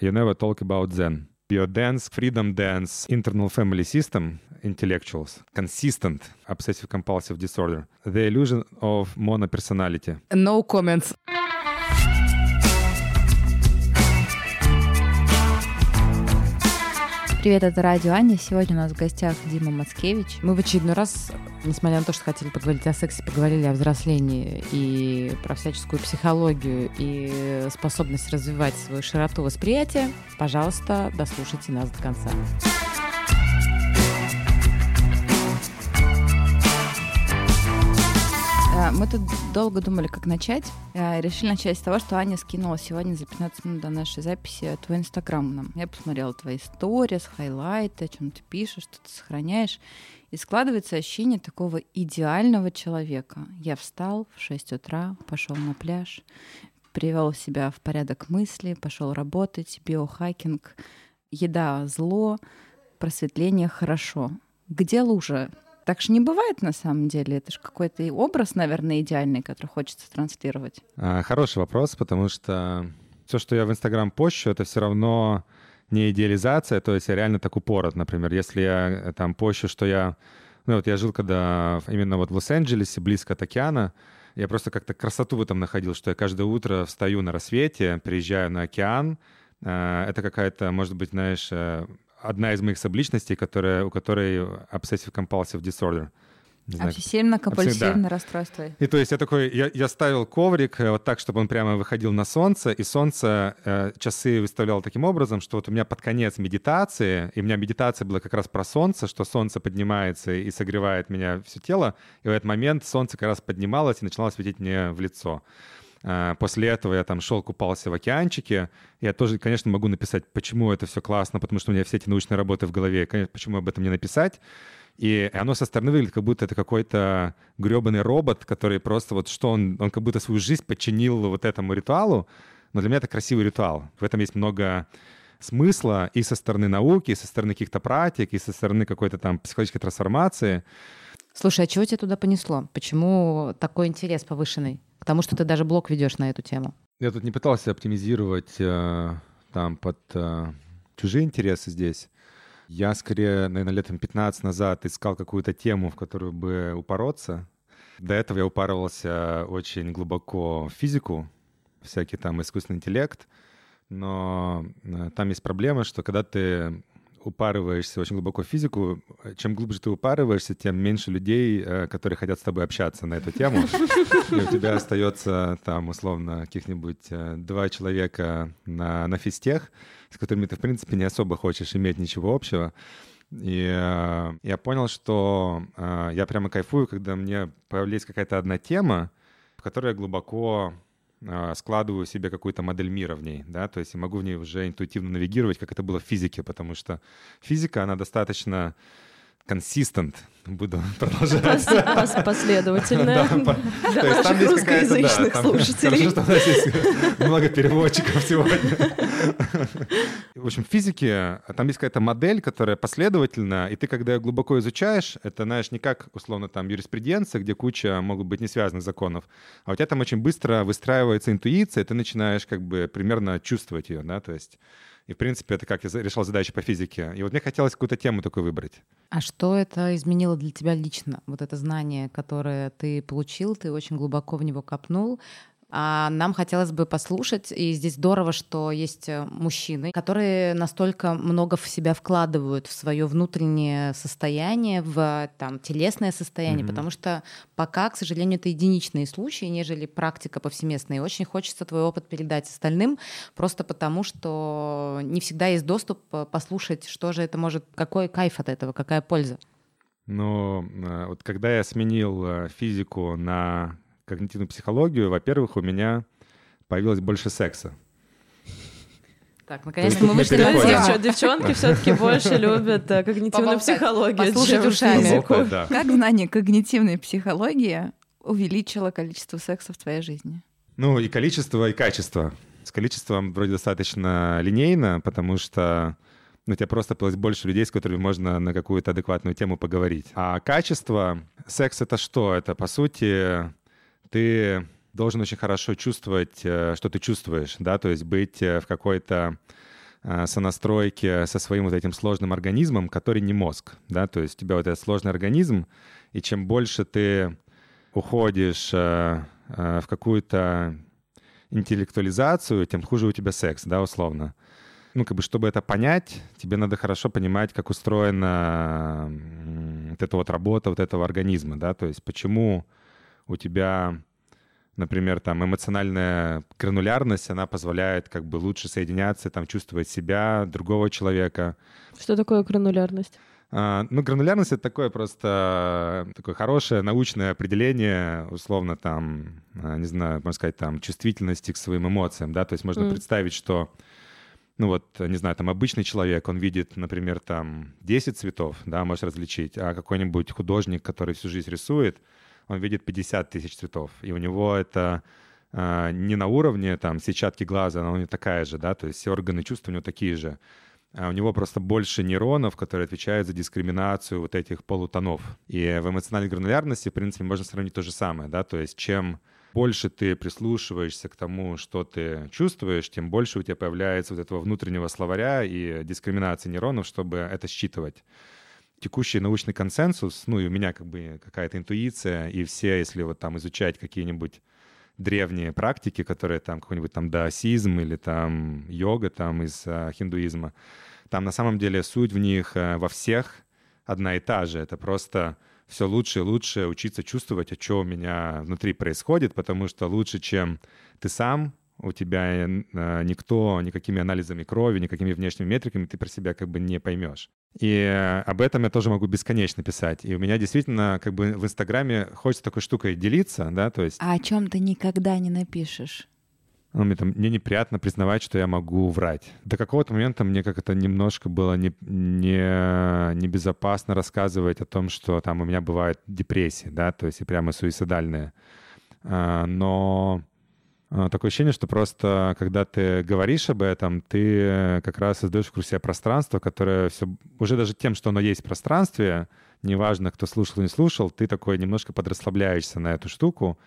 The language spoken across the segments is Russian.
You never talk about Zen. Your dance, freedom dance, internal family system, intellectuals, consistent obsessive compulsive disorder, the illusion of monopersonality. No comments. Привет, это Радио Аня. Сегодня у нас в гостях Дима Мацкевич. Мы в очередной раз, несмотря на то, что хотели поговорить о сексе, поговорили о взрослении и про всяческую психологию и способность развивать свою широту восприятия. Пожалуйста, дослушайте нас до конца. Мы тут долго думали, как начать. Э, решили начать с того, что Аня скинула сегодня за 15 минут до нашей записи твой инстаграм нам. Я посмотрела твои истории, хайлайты, о чем ты пишешь, что ты сохраняешь. И складывается ощущение такого идеального человека. Я встал в 6 утра, пошел на пляж, привел себя в порядок мысли, пошел работать, биохакинг, еда зло, просветление хорошо. Где лужа? Так же не бывает на самом деле. Это же какой-то образ, наверное, идеальный, который хочется транслировать. А, хороший вопрос, потому что все, что я в Инстаграм пощу, это все равно не идеализация, то есть я реально так упорот, например. Если я э, там пощу, что я... Ну вот я жил когда именно вот в Лос-Анджелесе, близко от океана, я просто как-то красоту в этом находил, что я каждое утро встаю на рассвете, приезжаю на океан. Э, это какая-то, может быть, знаешь, э, одна из моих субличностей, которая, у которой obsessive-compulsive disorder. Обсессивно-компульсивное да. расстройство. И то есть я такой, я, я ставил коврик э, вот так, чтобы он прямо выходил на солнце, и солнце э, часы выставлял таким образом, что вот у меня под конец медитации, и у меня медитация была как раз про солнце, что солнце поднимается и согревает меня все тело, и в этот момент солнце как раз поднималось и начинало светить мне в лицо. А, после этого я там шел, купался в океанчике. Я тоже, конечно, могу написать, почему это все классно, потому что у меня все эти научные работы в голове. Конечно, почему об этом не написать? И оно со стороны выглядит, как будто это какой-то гребаный робот, который просто вот что он, он как будто свою жизнь подчинил вот этому ритуалу. Но для меня это красивый ритуал. В этом есть много смысла и со стороны науки, и со стороны каких-то практик, и со стороны какой-то там психологической трансформации. Слушай, а чего тебя туда понесло? Почему такой интерес повышенный? К тому, что ты даже блог ведешь на эту тему. Я тут не пытался оптимизировать э, там под э, чужие интересы здесь. Я скорее, наверное, летом 15 назад искал какую-то тему, в которую бы упороться. До этого я упарывался очень глубоко в физику, всякий там искусственный интеллект. Но э, там есть проблема, что когда ты упарываешься очень глубоко в физику, чем глубже ты упарываешься, тем меньше людей, э, которые хотят с тобой общаться на эту тему. И у тебя остается там, условно, каких-нибудь э, два человека на, на физтех, с которыми ты, в принципе, не особо хочешь иметь ничего общего. И э, я понял, что я прямо кайфую, когда мне появляется какая-то одна тема, в которой я глубоко складываю себе какую-то модель мира в ней, да, то есть могу в ней уже интуитивно навигировать, как это было в физике, потому что физика, она достаточно consistent, буду продолжать. Последовательно. Для наших русскоязычных слушателей. Хорошо, что у нас есть много переводчиков сегодня. В общем, в физике там есть какая-то модель, которая последовательна, и ты, когда ее глубоко изучаешь, это, знаешь, не как, условно, там юриспруденция, где куча могут быть не связанных законов, а у тебя там очень быстро выстраивается интуиция, и ты начинаешь как бы примерно чувствовать ее, да, то есть и, в принципе, это как я решал задачи по физике. И вот мне хотелось какую-то тему такую выбрать. А что это изменило для тебя лично? Вот это знание, которое ты получил, ты очень глубоко в него копнул. А нам хотелось бы послушать, и здесь здорово, что есть э, мужчины, которые настолько много в себя вкладывают в свое внутреннее состояние, в там, телесное состояние, mm-hmm. потому что пока, к сожалению, это единичные случаи, нежели практика повсеместная. И очень хочется твой опыт передать остальным, просто потому что не всегда есть доступ э, послушать, что же это может, какой кайф от этого, какая польза. Но э, вот когда я сменил физику на когнитивную психологию, во-первых, у меня появилось больше секса. Так, наконец-то мы вышли на девчонки. Девчонки все-таки больше любят э, когнитивную психологию, чем физику. Как знание когнитивной психологии увеличило количество секса в твоей жизни? Ну, и количество, и качество. С количеством вроде достаточно линейно, потому что ну, у тебя просто появилось больше людей, с которыми можно на какую-то адекватную тему поговорить. А качество, секс — это что? Это, по сути, ты должен очень хорошо чувствовать, э, что ты чувствуешь, да, то есть быть э, в какой-то э, сонастройки со своим вот этим сложным организмом, который не мозг, да, то есть у тебя вот этот сложный организм, и чем больше ты уходишь в какую-то интеллектуализацию, тем хуже у тебя секс, да, условно. Ну, как бы, чтобы это понять, тебе надо хорошо понимать, как устроена вот эта вот работа вот этого организма, да, то есть почему у тебя, например, там эмоциональная гранулярность, она позволяет как бы лучше соединяться, там чувствовать себя, другого человека. Что такое гранулярность? А, ну, гранулярность — это такое просто такое хорошее научное определение, условно, там, а, не знаю, можно сказать, там, чувствительности к своим эмоциям, да, то есть можно mm. представить, что ну вот, не знаю, там обычный человек, он видит, например, там 10 цветов, да, может различить, а какой-нибудь художник, который всю жизнь рисует, он видит 50 тысяч цветов, и у него это э, не на уровне там сетчатки глаза, она у него такая же, да, то есть все органы чувств у него такие же, а у него просто больше нейронов, которые отвечают за дискриминацию вот этих полутонов. И в эмоциональной гранулярности, в принципе, можно сравнить то же самое, да, то есть чем больше ты прислушиваешься к тому, что ты чувствуешь, тем больше у тебя появляется вот этого внутреннего словаря и дискриминации нейронов, чтобы это считывать. Текущий научный консенсус, ну и у меня как бы какая-то интуиция, и все, если вот там изучать какие-нибудь древние практики, которые там какой-нибудь там даосизм или там йога там из а, хиндуизма, там на самом деле суть в них а, во всех одна и та же. Это просто все лучше и лучше учиться чувствовать, а что у меня внутри происходит, потому что лучше, чем ты сам, у тебя э, никто никакими анализами крови, никакими внешними метриками ты про себя как бы не поймешь. И об этом я тоже могу бесконечно писать. И у меня действительно как бы в Инстаграме хочется такой штукой делиться, да, то есть... А о чем ты никогда не напишешь? ну, мне, там, мне неприятно признавать, что я могу врать. До какого-то момента мне как это немножко было не, не, небезопасно рассказывать о том, что там у меня бывает депрессия, да, то есть и прямо суицидальная. А, но такое ощущение, что просто когда ты говоришь об этом, ты как раз создаешь вокруг себя пространство, которое все уже даже тем, что оно есть в пространстве, неважно, кто слушал или не слушал, ты такой немножко подрасслабляешься на эту штуку,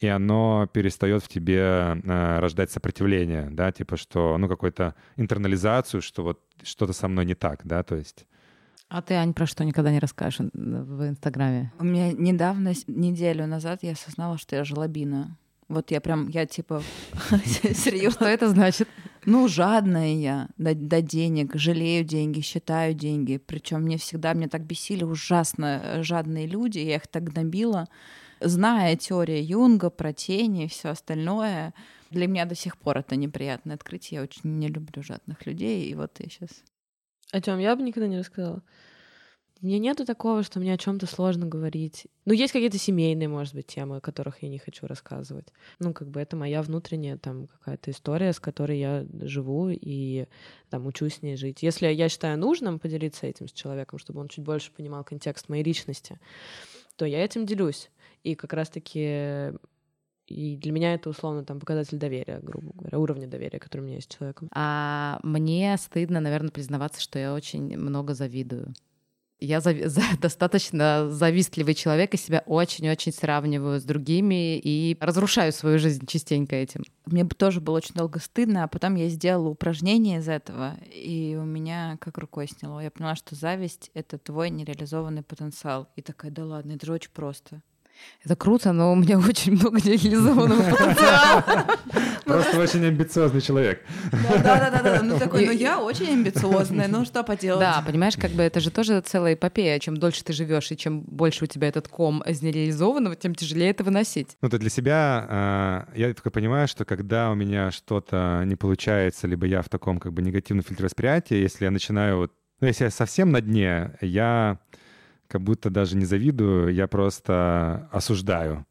и оно перестает в тебе э, рождать сопротивление, да, типа что, ну, какую-то интернализацию, что вот что-то со мной не так, да, то есть... А ты, Ань, про что никогда не расскажешь в Инстаграме? У меня недавно, неделю назад, я осознала, что я жлобина. Вот я прям, я типа, серьезно. Что это значит? Ну, жадная я до, до денег, жалею деньги, считаю деньги. Причем мне всегда, мне так бесили ужасно э, жадные люди, я их так гнобила зная теорию Юнга про тени и все остальное, для меня до сих пор это неприятное открытие. Я очень не люблю жадных людей, и вот я сейчас. О чем я бы никогда не рассказала. Мне нету такого, что мне о чем-то сложно говорить. Ну, есть какие-то семейные, может быть, темы, о которых я не хочу рассказывать. Ну, как бы это моя внутренняя там какая-то история, с которой я живу и там учусь с ней жить. Если я считаю нужным поделиться этим с человеком, чтобы он чуть больше понимал контекст моей личности, то я этим делюсь. И как раз-таки и для меня это условно там показатель доверия, грубо говоря, уровня доверия, который у меня есть с человеком. А мне стыдно, наверное, признаваться, что я очень много завидую. Я зави- за- достаточно завистливый человек и себя очень-очень сравниваю с другими и разрушаю свою жизнь частенько этим. Мне бы тоже было очень долго стыдно, а потом я сделала упражнение из этого, и у меня как рукой сняло. Я поняла, что зависть — это твой нереализованный потенциал. И такая, да ладно, это же очень просто. Это круто, но у меня очень много нереализованного потенциала. Просто очень амбициозный человек. Да-да-да, ну такой, ну я очень амбициозная, ну что поделать. Да, понимаешь, как бы это же тоже целая эпопея. Чем дольше ты живешь и чем больше у тебя этот ком из нереализованного, тем тяжелее это выносить. Ну, то для себя а, я только понимаю, что когда у меня что-то не получается, либо я в таком как бы негативном фильтре восприятия, если я начинаю, ну, если я совсем на дне, я как будто даже не завидую, я просто осуждаю.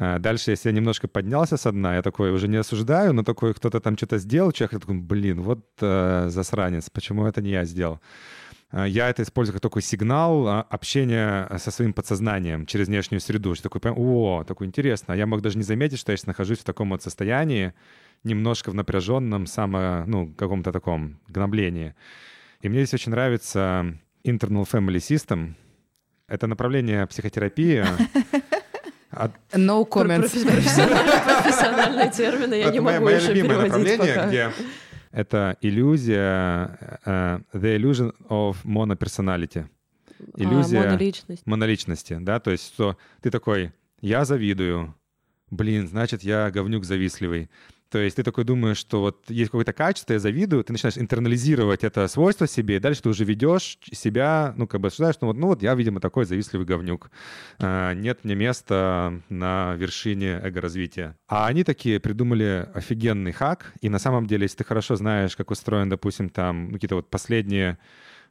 А дальше, если я немножко поднялся со дна, я такой уже не осуждаю, но такой кто-то там что-то сделал, человек такой, блин, вот э, засранец, почему это не я сделал? А я это использую как такой сигнал а, общения со своим подсознанием через внешнюю среду. Что такой, о, такой интересно. Я мог даже не заметить, что я сейчас нахожусь в таком вот состоянии, немножко в напряженном само, ну, каком-то таком гноблении. И мне здесь очень нравится Internal Family System — это направление психотерапии. От... No comments. Профессиональные термины я не могу еще переводить направление, где это иллюзия, uh, the illusion of monopersonality. Иллюзия а, моноличности. моноличности, да, то есть что ты такой, я завидую, блин, значит, я говнюк завистливый. То есть ты такой думаешь, что вот есть какое-то качество, я завидую, ты начинаешь интернализировать это свойство себе, и дальше ты уже ведешь себя, ну, как бы осуждаешь, ну вот, ну вот я, видимо, такой завистливый говнюк. А, нет мне места на вершине эго-развития. А они такие придумали офигенный хак, и на самом деле, если ты хорошо знаешь, как устроен, допустим, там какие-то вот последние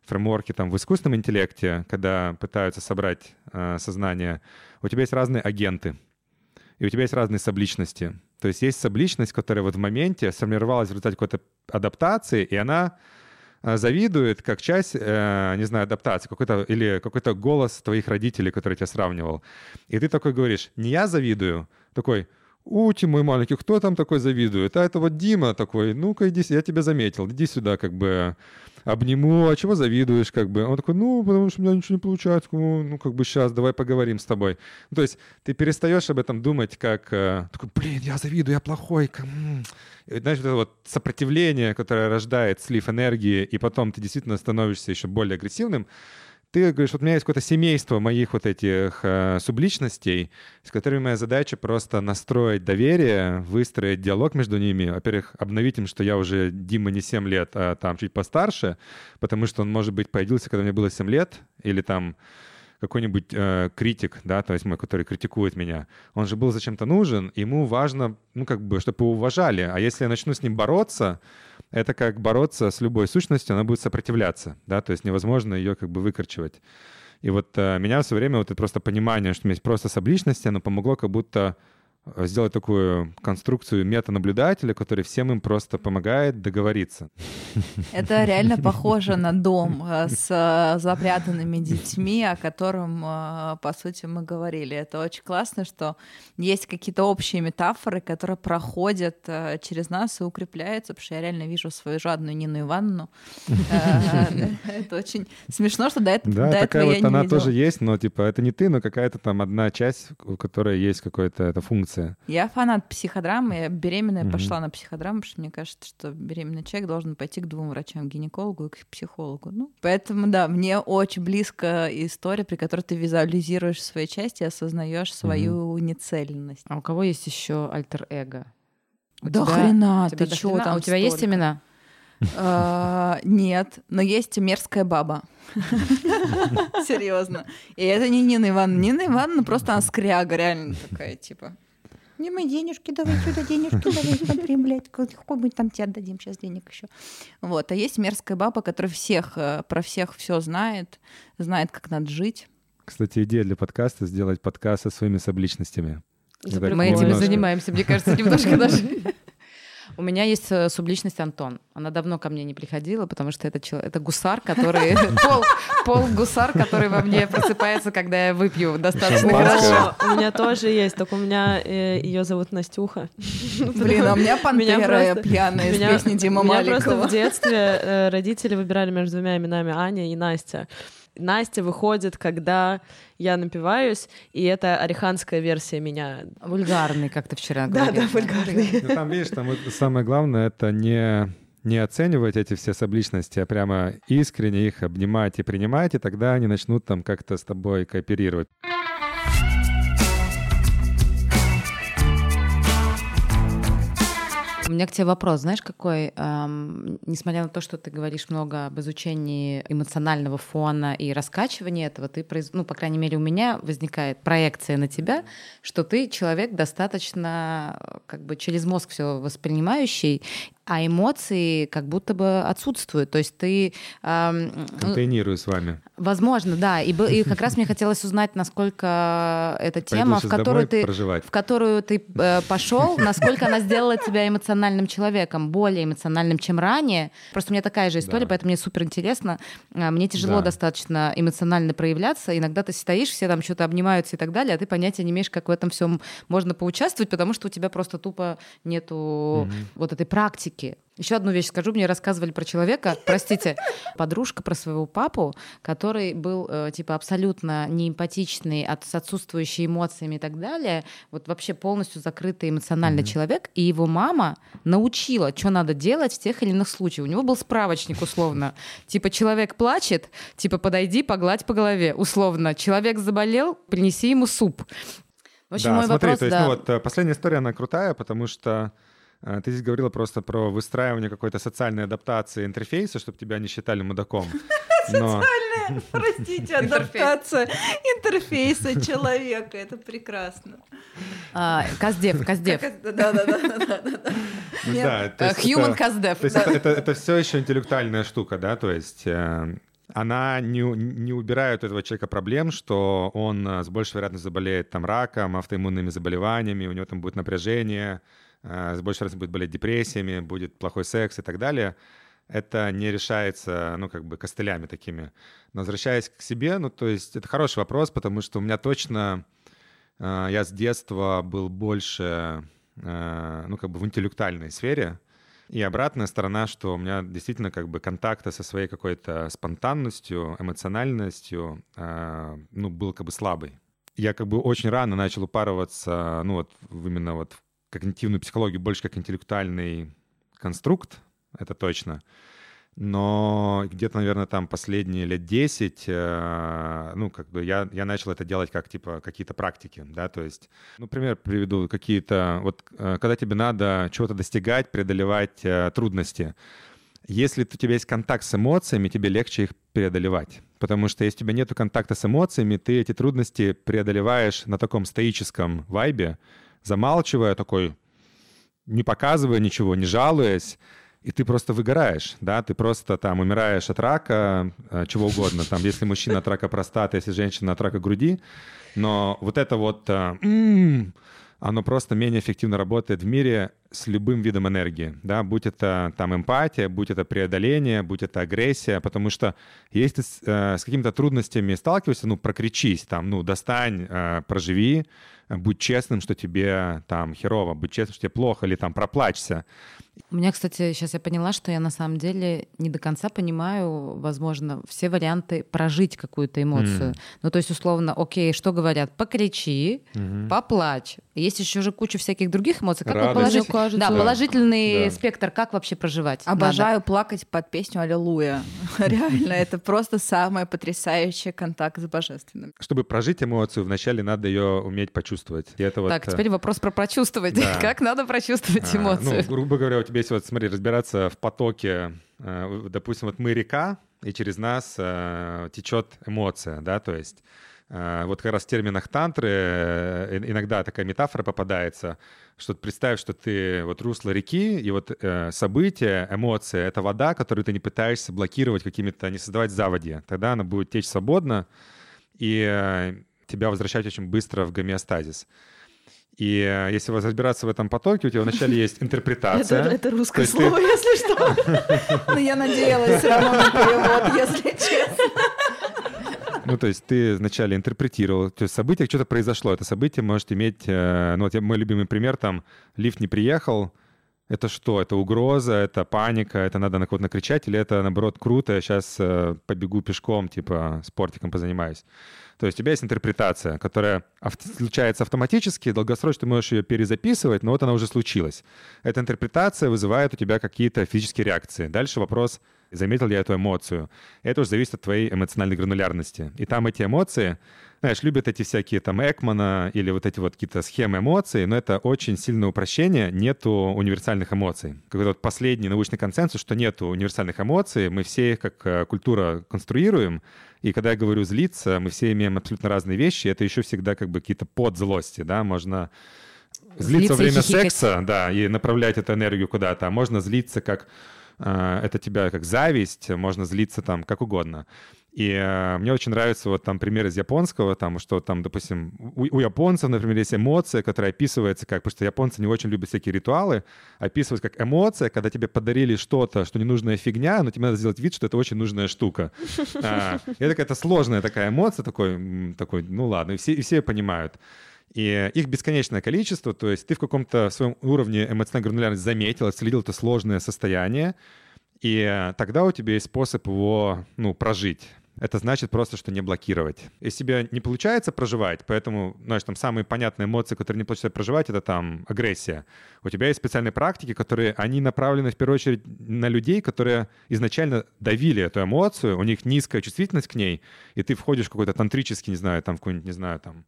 фреймворки там в искусственном интеллекте, когда пытаются собрать э, сознание, у тебя есть разные агенты, и у тебя есть разные сабличности. То есть есть сабличность, которая вот в моменте сформировалась в результате какой-то адаптации, и она э, завидует как часть, э, не знаю, адаптации, какой-то, или какой-то голос твоих родителей, который тебя сравнивал. И ты такой говоришь, не я завидую, такой, Ути, мой маленький, кто там такой завидует? А это вот Дима такой, ну-ка иди, я тебя заметил, иди сюда, как бы обниму, а чего завидуешь, как бы. Он такой, ну, потому что у меня ничего не получается, ну, как бы сейчас, давай поговорим с тобой. Ну, то есть ты перестаешь об этом думать как, э, такой, блин, я завидую, я плохой. И, знаешь, вот это вот сопротивление, которое рождает слив энергии, и потом ты действительно становишься еще более агрессивным, ты говоришь, вот у меня есть какое-то семейство моих вот этих э, субличностей, с которыми моя задача просто настроить доверие, выстроить диалог между ними. Во-первых, обновить им, что я уже Дима не 7 лет, а там чуть постарше, потому что он, может быть, появился, когда мне было 7 лет, или там какой-нибудь э, критик, да, то есть мой, который критикует меня, он же был зачем-то нужен, ему важно, ну, как бы, чтобы его уважали. А если я начну с ним бороться, это как бороться с любой сущностью, она будет сопротивляться, да, то есть невозможно ее как бы выкорчевать. И вот э, меня все время вот это просто понимание, что у меня есть просто сабличности, оно помогло как будто сделать такую конструкцию метанаблюдателя, который всем им просто помогает договориться. Это реально похоже на дом э, с э, запрятанными детьми, о котором, по сути, мы говорили. Это очень классно, что есть какие-то общие метафоры, которые проходят через нас и укрепляются, потому что я реально вижу свою жадную Нину Ивановну. Это очень смешно, что до этого Да, такая вот она тоже есть, но типа это не ты, но какая-то там одна часть, у которой есть какая-то функция информация. Я фанат психодрамы. Я беременная угу. пошла на психодраму, потому что мне кажется, что беременный человек должен пойти к двум врачам, гинекологу и к психологу. Ну, поэтому, да, мне очень близко история, при которой ты визуализируешь свои части и осознаешь свою угу. нецельность. А у кого есть еще альтер-эго? Да тебя, хрена, ты чё там? А у тебя есть имена? А, нет, но есть мерзкая баба. Серьезно. И это не Нина Ивановна. Нина Ивановна просто она скряга, реально такая, типа. Не мы денежки давай сюда, денежки давай смотри, блядь, какой мы там тебе отдадим сейчас денег еще. Вот, а есть мерзкая баба, которая всех, э, про всех все знает, знает, как надо жить. Кстати, идея для подкаста — сделать подкаст со своими субличностями. Мы этим и занимаемся, мне кажется, немножко даже. У меня есть э, субличность Антон. Она давно ко мне не приходила, потому что это, человек, это гусар, который... Пол, пол гусар, который во мне просыпается, когда я выпью достаточно хорошо. У меня тоже есть, только у меня э, ее зовут Настюха. Блин, а у меня пантера пьяная из песни Дима Маликова. Меня просто в детстве э, родители выбирали между двумя именами Аня и Настя. Настя выходит, когда я напиваюсь, и это ореханская версия меня. Вульгарный, как ты вчера говорил. Да, да, вульгарный. Ну, там, видишь, там самое главное — это не не оценивать эти все субличности, а прямо искренне их обнимать и принимать, и тогда они начнут там как-то с тобой кооперировать. У меня к тебе вопрос, знаешь, какой? Эм, несмотря на то, что ты говоришь много об изучении эмоционального фона и раскачивании этого, ты, произ... ну, по крайней мере, у меня возникает проекция на тебя, что ты человек достаточно как бы через мозг все воспринимающий, а эмоции как будто бы отсутствуют. То есть ты... Эм, Контейнирую с вами. Возможно, да. И, и как раз мне хотелось узнать, насколько эта тема, в которую, ты, в которую ты э, пошел, насколько она сделала тебя эмоциональным человеком, более эмоциональным, чем ранее. Просто у меня такая же история, да. поэтому мне супер интересно. А, мне тяжело да. достаточно эмоционально проявляться. Иногда ты стоишь, все там что-то обнимаются и так далее, а ты понятия не имеешь, как в этом всем можно поучаствовать, потому что у тебя просто тупо нету угу. вот этой практики шутки. Еще одну вещь скажу. Мне рассказывали про человека, простите, подружка про своего папу, который был э, типа абсолютно неэмпатичный, от, с отсутствующими эмоциями и так далее. Вот вообще полностью закрытый эмоциональный mm-hmm. человек. И его мама научила, что надо делать в тех или иных случаях. У него был справочник условно. Типа человек плачет, типа подойди, погладь по голове. Условно. Человек заболел, принеси ему суп. В общем, да, мой смотри, вопрос, то есть, да. ну вот э, последняя история, она крутая, потому что ты здесь говорила просто про выстраивание какой-то социальной адаптации интерфейса, чтобы тебя не считали мудаком. Но... Социальная, простите, адаптация интерфейса человека. Это прекрасно. А, Каздев, Каздев. Да-да-да. Human Каздев. Это все еще интеллектуальная штука, да, то есть э, она не, не убирает у этого человека проблем, что он э, с большей вероятностью заболеет там раком, автоиммунными заболеваниями, у него там будет напряжение, э, с большей вероятностью будет болеть депрессиями, будет плохой секс и так далее. Это не решается, ну, как бы костылями такими. Но возвращаясь к себе, ну, то есть это хороший вопрос, потому что у меня точно, э, я с детства был больше, ну, как бы в интеллектуальной сфере, и обратная сторона, что у меня действительно как бы контакта со своей какой-то спонтанностью, эмоциональностью, ну, был как бы слабый. Я как бы очень рано начал упарываться, ну, вот именно вот в когнитивную психологию больше как интеллектуальный конструкт, это точно но где-то, наверное, там последние лет 10, э, ну, как бы я, я начал это делать как, типа, какие-то практики, да, то есть, ну, пример приведу, какие-то, вот, э, когда тебе надо чего-то достигать, преодолевать э, трудности, если у тебя есть контакт с эмоциями, тебе легче их преодолевать. Потому что если у тебя нет контакта с эмоциями, ты эти трудности преодолеваешь на таком стоическом вайбе, замалчивая такой, не показывая ничего, не жалуясь, и ты просто выгораешь, да, ты просто там умираешь от рака, э, чего угодно, там, если мужчина от рака простаты, если женщина от рака груди, но вот это вот, э, оно просто менее эффективно работает в мире с любым видом энергии, да, будь это там эмпатия, будь это преодоление, будь это агрессия, потому что если ты с, э, с какими-то трудностями сталкиваешься, ну, прокричись, там, ну, достань, э, проживи, будь честным, что тебе там херово, будь честным, что тебе плохо, или там проплачься. У меня, кстати, сейчас я поняла, что я на самом деле не до конца понимаю, возможно, все варианты прожить какую-то эмоцию. Mm. Ну, то есть, условно, окей, что говорят? Покричи, mm-hmm. поплачь. Есть еще же куча всяких других эмоций. Как Радость. положить? Кажется. Да, положительный да. спектр, как вообще проживать? Обожаю Надо. плакать под песню «Аллилуйя». Реально, это просто самый потрясающий контакт с божественным. Чтобы прожить эмоцию, вначале надо ее уметь почувствовать. Так, теперь вопрос про прочувствовать. Как надо прочувствовать а, ну, эмоцию? Ну, грубо говоря, тебя есть вот, смотри, разбираться в потоке, э, допустим, вот мы река, и через нас э, течет эмоция, да, то есть э, вот как раз в терминах тантры иногда такая метафора попадается, что представь, что ты вот русло реки, и вот события, эмоции — это вода, которую ты не пытаешься блокировать какими-то, не создавать заводи. Тогда она будет течь свободно, и тебя возвращать очень быстро в гомеостазис. И э, если вас разбираться в этом потоке, у тебя вначале есть интерпретация. Это, это русское слово, ты... если что. Но я надеялась все равно на перевод, если честно. Ну, то есть ты вначале интерпретировал, то есть событие, что-то произошло. Это событие может иметь, э, ну, вот мой любимый пример, там, лифт не приехал, это что? Это угроза, это паника, это надо на кого-то накричать, или это, наоборот, круто, я сейчас э, побегу пешком, типа, спортиком позанимаюсь. То есть у тебя есть интерпретация, которая случается автоматически, долгосрочно ты можешь ее перезаписывать, но вот она уже случилась. Эта интерпретация вызывает у тебя какие-то физические реакции. Дальше вопрос, заметил я эту эмоцию. Это уже зависит от твоей эмоциональной гранулярности. И там эти эмоции, знаешь, любят эти всякие там Экмана или вот эти вот какие-то схемы эмоций, но это очень сильное упрощение, нету универсальных эмоций. Какой-то вот последний научный консенсус, что нету универсальных эмоций, мы все их как э, культура конструируем, и когда я говорю злиться, мы все имеем абсолютно разные вещи. Это еще всегда как бы какие-то подзлости, да, можно злиться, во время секса, да, и направлять эту энергию куда-то. А можно злиться как это тебя как зависть, можно злиться там как угодно. И э, мне очень нравится вот там пример из японского, там, что там, допустим, у, у японцев, например, есть эмоция, которая описывается как, потому что японцы не очень любят всякие ритуалы, описывать как эмоция, когда тебе подарили что-то, что ненужная фигня, но тебе надо сделать вид, что это очень нужная штука. А, это какая-то сложная такая эмоция, такой, такой ну ладно, и все, и все понимают. И их бесконечное количество, то есть ты в каком-то своем уровне эмоциональной гранулярности заметил, отследил это сложное состояние, и тогда у тебя есть способ его, ну, прожить. Это значит просто, что не блокировать. Если тебе не получается проживать, поэтому, знаешь, там самые понятные эмоции, которые не получается проживать, это там агрессия. У тебя есть специальные практики, которые, они направлены в первую очередь на людей, которые изначально давили эту эмоцию, у них низкая чувствительность к ней, и ты входишь в какой-то тантрический, не знаю, там, в какой-нибудь, не знаю, там,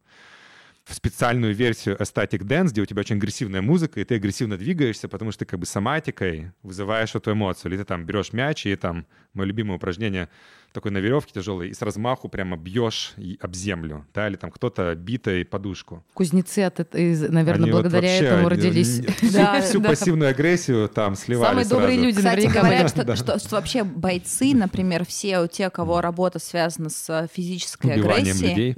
в специальную версию Aesthetic Dance, где у тебя очень агрессивная музыка, и ты агрессивно двигаешься, потому что ты как бы соматикой вызываешь эту эмоцию. Или ты там берешь мяч, и там, мое любимое упражнение — такой на веревке тяжелой, и с размаху прямо бьешь об землю, да, или там кто-то битой подушку. Кузнецы, от наверное, они благодаря вот этому родились. Да, всю пассивную агрессию там сливали Самые добрые люди, Кстати, говорят, что, что, что вообще бойцы, например, все те, кого работа связана с физической агрессией,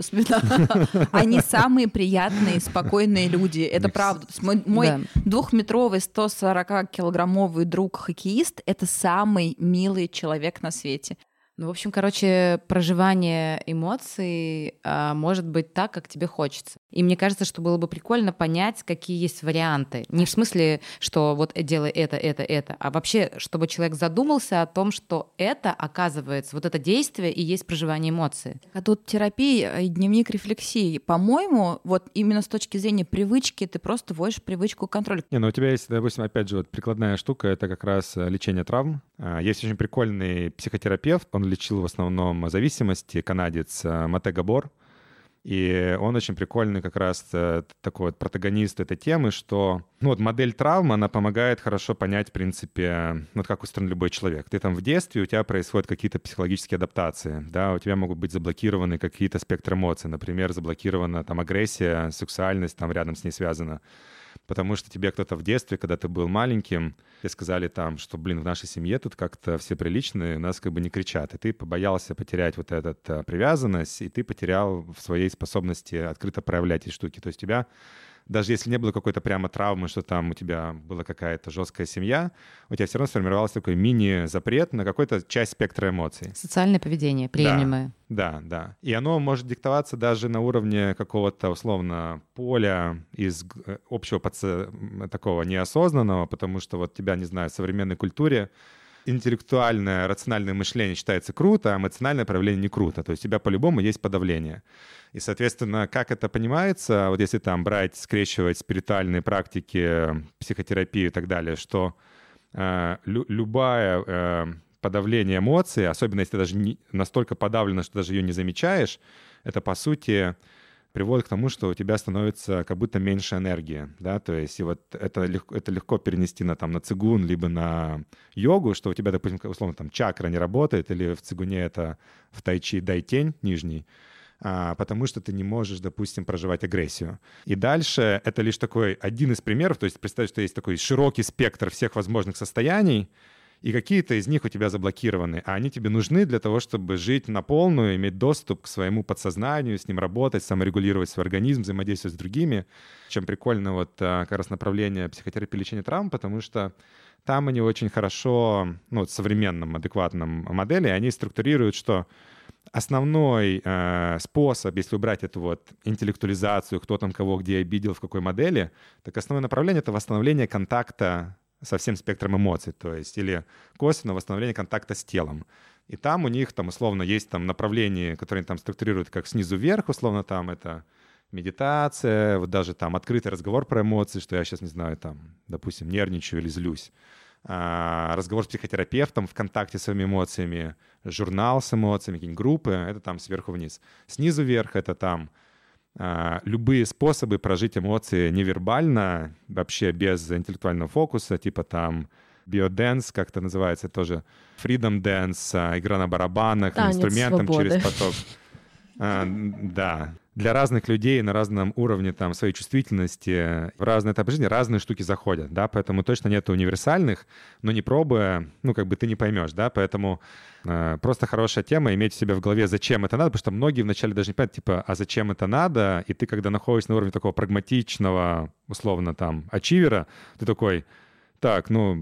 они самые приятные, спокойные люди. Это правда. Мой, мой двухметровый, 140-килограммовый друг-хоккеист — это самый милый человек на свете. Ну, в общем, короче, проживание эмоций а, может быть так, как тебе хочется. И мне кажется, что было бы прикольно понять, какие есть варианты. Не в смысле, что вот делай это, это, это, а вообще, чтобы человек задумался о том, что это, оказывается, вот это действие и есть проживание эмоций. А тут терапия и дневник рефлексии. По-моему, вот именно с точки зрения привычки ты просто вводишь привычку контроля. Не, ну у тебя есть, допустим, опять же, вот прикладная штука, это как раз э, лечение травм. А, есть очень прикольный психотерапевт, он лечил в основном зависимости, канадец э, Мате Габор. И он очень прикольный как раз э, такой вот протагонист этой темы, что ну, вот модель травмы, она помогает хорошо понять, в принципе, вот как устроен любой человек. Ты там в детстве, у тебя происходят какие-то психологические адаптации, да, у тебя могут быть заблокированы какие-то спектры эмоций, например, заблокирована там агрессия, сексуальность там рядом с ней связана потому что тебе кто-то в детстве, когда ты был маленьким, тебе сказали там, что, блин, в нашей семье тут как-то все приличные, нас как бы не кричат, и ты побоялся потерять вот эту а, привязанность, и ты потерял в своей способности открыто проявлять эти штуки. То есть тебя даже если не было какой-то прямо травмы, что там у тебя была какая-то жесткая семья, у тебя все равно сформировался такой мини-запрет на какую-то часть спектра эмоций. Социальное поведение приемлемое. Да, да, да. И оно может диктоваться даже на уровне какого-то условно поля из э, общего подсо... такого неосознанного, потому что вот тебя, не знаю, в современной культуре интеллектуальное, рациональное мышление считается круто, а эмоциональное проявление не круто. То есть у тебя по-любому есть подавление. И, соответственно, как это понимается, вот если там брать, скрещивать спиритуальные практики, психотерапию и так далее, что э, лю- любая э, подавление эмоций, особенно если ты даже не, настолько подавлено, что даже ее не замечаешь, это, по сути, приводит к тому, что у тебя становится как будто меньше энергии, да, то есть и вот это легко, это легко перенести на, там, на цигун, либо на йогу, что у тебя, допустим, условно, там чакра не работает, или в цигуне это в тайчи дай тень нижний, а, потому что ты не можешь, допустим, проживать агрессию. И дальше это лишь такой один из примеров, то есть представь, что есть такой широкий спектр всех возможных состояний, и какие-то из них у тебя заблокированы, а они тебе нужны для того, чтобы жить на полную, иметь доступ к своему подсознанию, с ним работать, саморегулировать свой организм, взаимодействовать с другими. Чем прикольно вот а, как раз направление психотерапии лечения травм, потому что там они очень хорошо, ну, в современном адекватном модели, они структурируют, что основной э, способ, если убрать эту вот интеллектуализацию, кто там кого где обидел, в какой модели, так основное направление — это восстановление контакта со всем спектром эмоций, то есть или косвенно восстановление контакта с телом. И там у них там условно есть там направление, которое они там структурируют как снизу вверх, условно там это медитация, вот даже там открытый разговор про эмоции, что я сейчас не знаю, там, допустим, нервничаю или злюсь. А, разговор с психотерапевтом в контакте с своими эмоциями, журнал с эмоциями, какие-нибудь группы, это там сверху вниз. Снизу вверх это там любые способы прожить эмоции невербально, вообще без интеллектуального фокуса, типа там биоденс, как это называется, тоже freedom dance, а, игра на барабанах, Танец инструментом свободы. через поток. А, да, для разных людей на разном уровне там своей чувствительности в разные этапы жизни разные штуки заходят, да, поэтому точно нет универсальных, но не пробуя, ну, как бы ты не поймешь, да, поэтому э, просто хорошая тема иметь в себе в голове, зачем это надо, потому что многие вначале даже не понимают, типа, а зачем это надо, и ты, когда находишься на уровне такого прагматичного, условно, там, ачивера, ты такой, так, ну,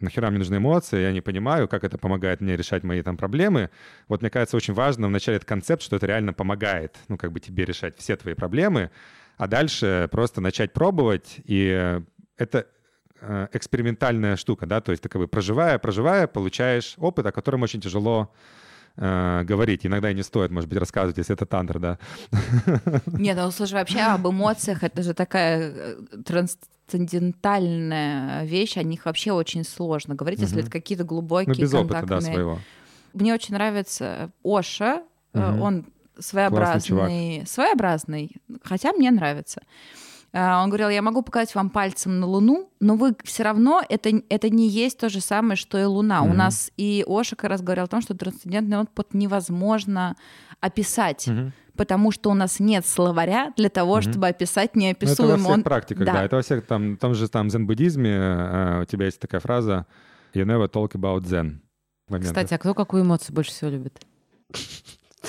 нахера мне нужны эмоции, я не понимаю, как это помогает мне решать мои там проблемы. Вот мне кажется очень важно вначале этот концепт, что это реально помогает, ну, как бы тебе решать все твои проблемы, А дальше просто начать пробовать, и это э, экспериментальная штука, да, то есть ты как бы проживая, проживая, получаешь опыт, о котором очень тяжело э, говорить. Иногда и не стоит, может быть, рассказывать, если это тантр, да. Нет, ну слушай, вообще об эмоциях это же такая э, трансцендентальная вещь, о них вообще очень сложно говорить, если это какие-то глубокие Ну, без опыта, да, своего. Мне очень нравится Оша. Э. Он своеобразный, своеобразный, хотя мне нравится. А, Он говорил, я могу показать вам пальцем на Луну, но вы все равно, это, это не есть то же самое, что и Луна. У Мгм. нас и Оша как раз говорил о том, что трансцендентный опыт невозможно описать, Мгм. потому что у нас нет словаря для того, Мгм. чтобы описать Ну, это во всех Он- практиках, да. да. Это во всех, там, в том же там зен-буддизме э, у тебя есть такая фраза «You never talk about zen». моментах. Кстати, а кто какую эмоцию больше всего любит?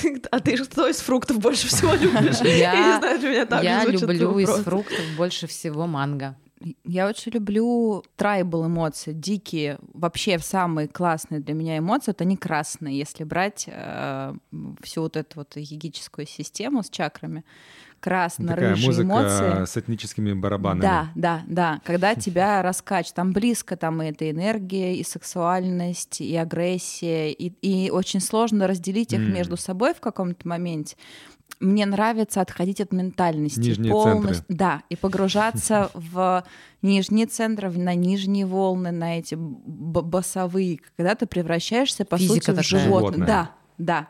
А ты что из фруктов больше всего любишь? Я- Я не знаю, для меня так Я люблю из фруктов больше всего манго. Я очень люблю трайбл эмоции, дикие. Вообще самые классные для меня эмоции это они красные, если брать э, всю вот эту вот егическую систему с чакрами. Красно-рыжие эмоции. с этническими барабанами. Да, да, да. Когда тебя раскач, там близко там и эта энергия, и сексуальность, и агрессия, и, и очень сложно разделить их М. между собой в каком-то моменте. Мне нравится отходить от ментальности. Нижние полностью- центры. Да, и погружаться в нижние центры, на нижние волны, на эти басовые, когда ты превращаешься, по Физика сути, в животное. Животное. Да, да.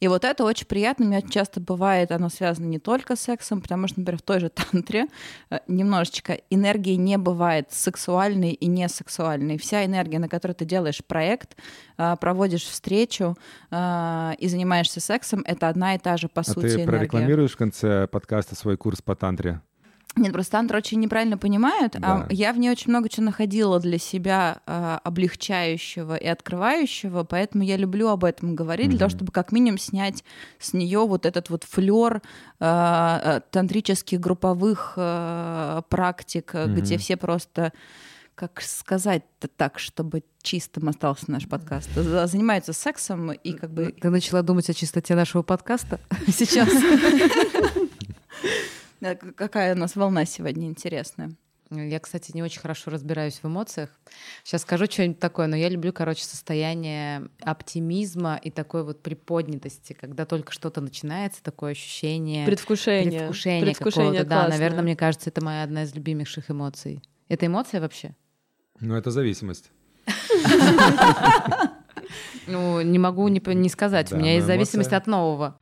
И вот это очень приятно. У меня часто бывает, оно связано не только с сексом, потому что, например, в той же тантре э, немножечко энергии не бывает сексуальной и несексуальной. Вся энергия, на которой ты делаешь проект, э, проводишь встречу э, и занимаешься сексом, это одна и та же, по А сути, ты энергия. прорекламируешь в конце подкаста свой курс по тантре? Нет, просто тантра очень неправильно понимают. Да. А я в ней очень много чего находила для себя а, облегчающего и открывающего, поэтому я люблю об этом говорить, для того, чтобы как минимум снять с нее вот этот вот флер тантрических групповых а, практик, а, где все просто как сказать-то так, чтобы чистым остался наш подкаст. За- Занимаются сексом и как бы Ты начала думать о чистоте нашего подкаста сейчас. Да, к- какая у нас волна сегодня интересная. Я, кстати, не очень хорошо разбираюсь в эмоциях. Сейчас скажу что-нибудь такое, но я люблю, короче, состояние оптимизма и такой вот приподнятости, когда только что-то начинается, такое ощущение Предвкушение. предвкушения, Предвкушение какого-то. Да, классное. наверное, мне кажется, это моя одна из любимейших эмоций. Это эмоция вообще? Ну, это зависимость. Ну, не могу не, сказать. Да, У меня есть зависимость от нового.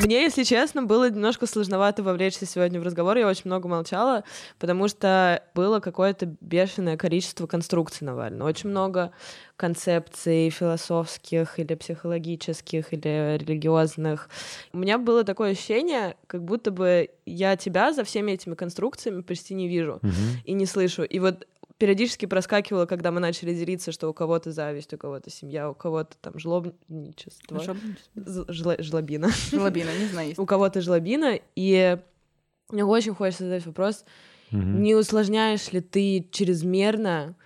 Мне, если честно, было немножко сложновато вовлечься сегодня в разговор. Я очень много молчала, потому что было какое-то бешеное количество конструкций Навального. Очень много концепций философских или психологических или религиозных. У меня было такое ощущение, как будто бы я тебя за всеми этими конструкциями почти не вижу Мгм. и не слышу. И вот периодически проскакивало, когда мы начали делиться, что у кого-то зависть, у кого-то семья, у кого-то там жлобничество, з- жло- жлобина Желобина, не знаю. у кого-то жлобина, и мне очень хочется задать вопрос, Мгм. не усложняешь ли ты чрезмерно,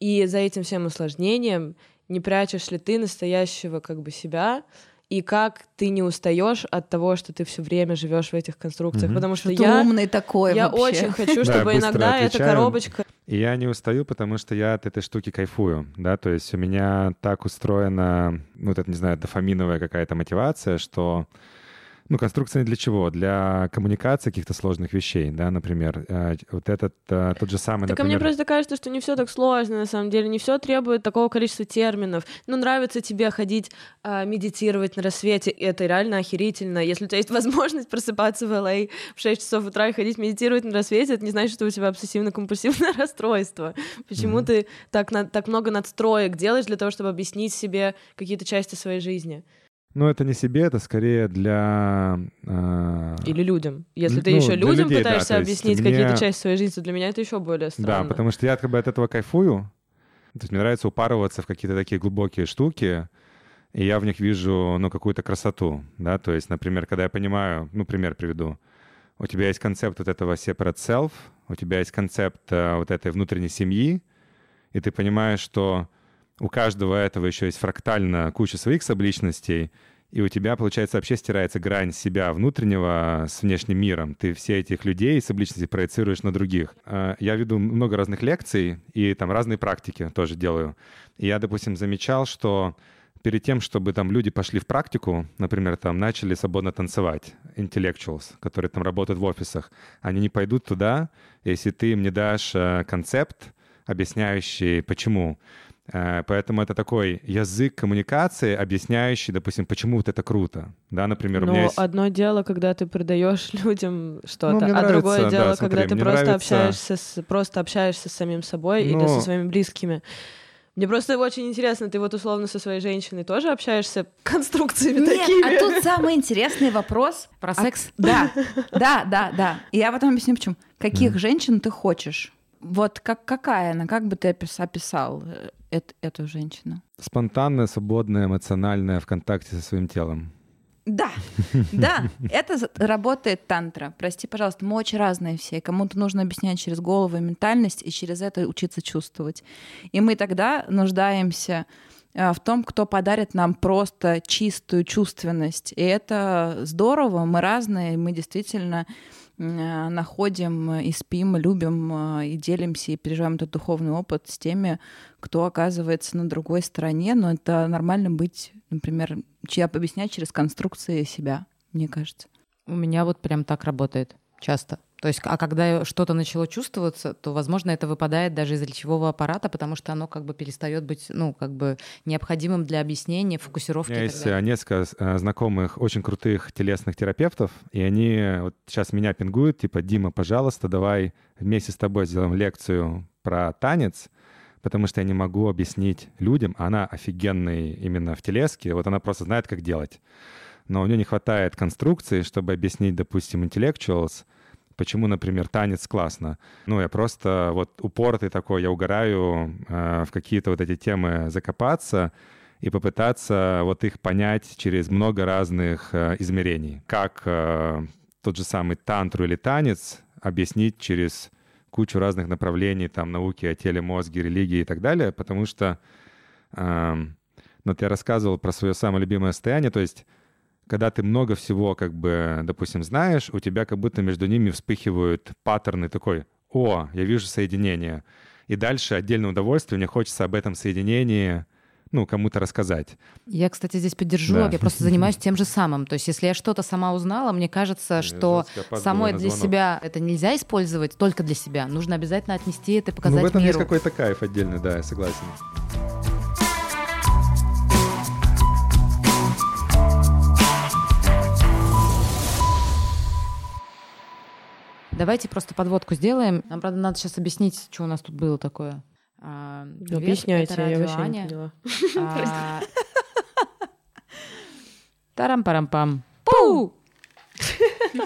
и за этим всем усложнением не прячешь ли ты настоящего как бы себя, и как ты не устаешь от того, что ты все время живешь в этих конструкциях, Мгм. потому что Что я, умный такой я вообще. очень хочу, Да, чтобы быстро иногда эта отвечаю. коробочка И я не устаю, потому что я от этой штуки кайфую, да, то есть у меня так устроена, ну, вот это, не знаю, дофаминовая какая-то мотивация, что, ну, конструкция для чего? Для коммуникации каких-то сложных вещей, да, например, э, вот этот, э, тот же самый, Так а мне например... просто кажется, что не все так сложно, на самом деле, не все требует такого количества терминов. Ну, нравится тебе ходить а, медитировать на рассвете, и это реально охерительно. Если у тебя есть возможность просыпаться в LA в 6 часов утра и ходить медитировать на рассвете, это не значит, что у тебя обсессивно-компульсивное расстройство. Почему Мгм. ты так, на- так много надстроек делаешь для того, чтобы объяснить себе какие-то части своей жизни? Ну, это не себе, это скорее для... э, Или людям? Если ты Ну, еще людям людей, да, пытаешься есть объяснить мне- какие-то части своей жизни, то для меня это еще более странно. Да, потому что я как бы от этого кайфую. То есть мне нравится упарываться в какие-то такие глубокие штуки, и я в них вижу, ну, какую-то красоту, да, то есть, например, когда я понимаю, ну, пример приведу, у тебя есть концепт вот этого separate self, у тебя есть концепт э, вот этой внутренней семьи, и ты понимаешь, что у каждого этого еще есть фрактально куча своих субличностей, и у тебя, получается, вообще стирается грань себя внутреннего с внешним миром. Ты все этих людей с субличностей проецируешь на других. А, я веду много разных лекций и там разные практики тоже делаю. И я, допустим, замечал, что перед тем, чтобы там люди пошли в практику, например, там начали свободно танцевать, intellectuals, которые там работают в офисах, они не пойдут туда, если ты им не дашь э, концепт, объясняющий, почему. Э, поэтому это такой язык коммуникации, объясняющий, допустим, почему вот это круто. Да, например, Но у меня есть... одно дело, когда ты продаешь людям что-то, Ну, а нравится, другое да, дело, смотри, когда ты просто нравится- общаешься с просто общаешься с самим собой или Ну. со своими близкими. Мне просто очень интересно, ты вот условно со своей женщиной тоже общаешься конструкциями Нет, такими? а тут самый интересный вопрос. Про А- секс? Да, да, да, да. И я потом объясню, почему. Каких женщин ты хочешь? Вот как, какая она? Как бы ты опис- описал эт- эту женщину? Спонтанная, свободная, эмоциональная в контакте со своим телом. Да, да, это работает тантра. Прости, пожалуйста, мы очень разные все. Кому-то нужно объяснять через голову и ментальность, и через это учиться чувствовать. И мы тогда нуждаемся в том, кто подарит нам просто чистую чувственность. И это здорово, мы разные, мы действительно э, находим и спим, и любим, э, и делимся, и переживаем этот духовный опыт с теми, кто оказывается на другой стороне. Но это нормально быть, например, че- объяснять через конструкции себя, мне кажется. У меня вот прям так работает часто. То есть, а когда что-то начало чувствоваться, то, возможно, это выпадает даже из речевого аппарата, потому что оно как бы перестает быть, ну, как бы необходимым для объяснения, У фокусировки. меня и так есть э, несколько э, знакомых очень крутых телесных терапевтов, и они вот сейчас меня пингуют, типа, Дима, пожалуйста, давай вместе с тобой сделаем лекцию про танец, потому что я не могу объяснить людям, а она офигенный именно в телеске, вот она просто знает, как делать. Но у нее не хватает конструкции, чтобы объяснить, допустим, intellectuals, почему, например, танец классно. Ну, я просто вот упоротый такой, я угораю э, в какие-то вот эти темы закопаться, и попытаться вот их понять через много разных э, измерений. Как э, тот же самый тантру или танец объяснить через кучу разных направлений, там, науки о теле, мозге, религии и так далее, потому что ну, вот я рассказывал про свое самое любимое состояние, то есть когда ты много всего, как бы, допустим, знаешь, у тебя как будто между ними вспыхивают паттерны такой, о, я вижу соединение. И дальше отдельное удовольствие, мне хочется об этом соединении, ну, кому-то рассказать. Я, кстати, здесь поддержу, Да. я просто занимаюсь тем же самым. То есть, если я что-то сама узнала, мне кажется, что жестко опаздываю самой для себя это нельзя использовать только для себя. Нужно обязательно отнести это и показать ну, в этом миру. есть какой-то кайф отдельный, да, я согласен. Давайте просто подводку сделаем. Нам, правда, надо сейчас объяснить, что у нас тут было такое. А, привет, Объясняйте, это я вообще не Аня. поняла. А, Тарам-парам-пам. Пу!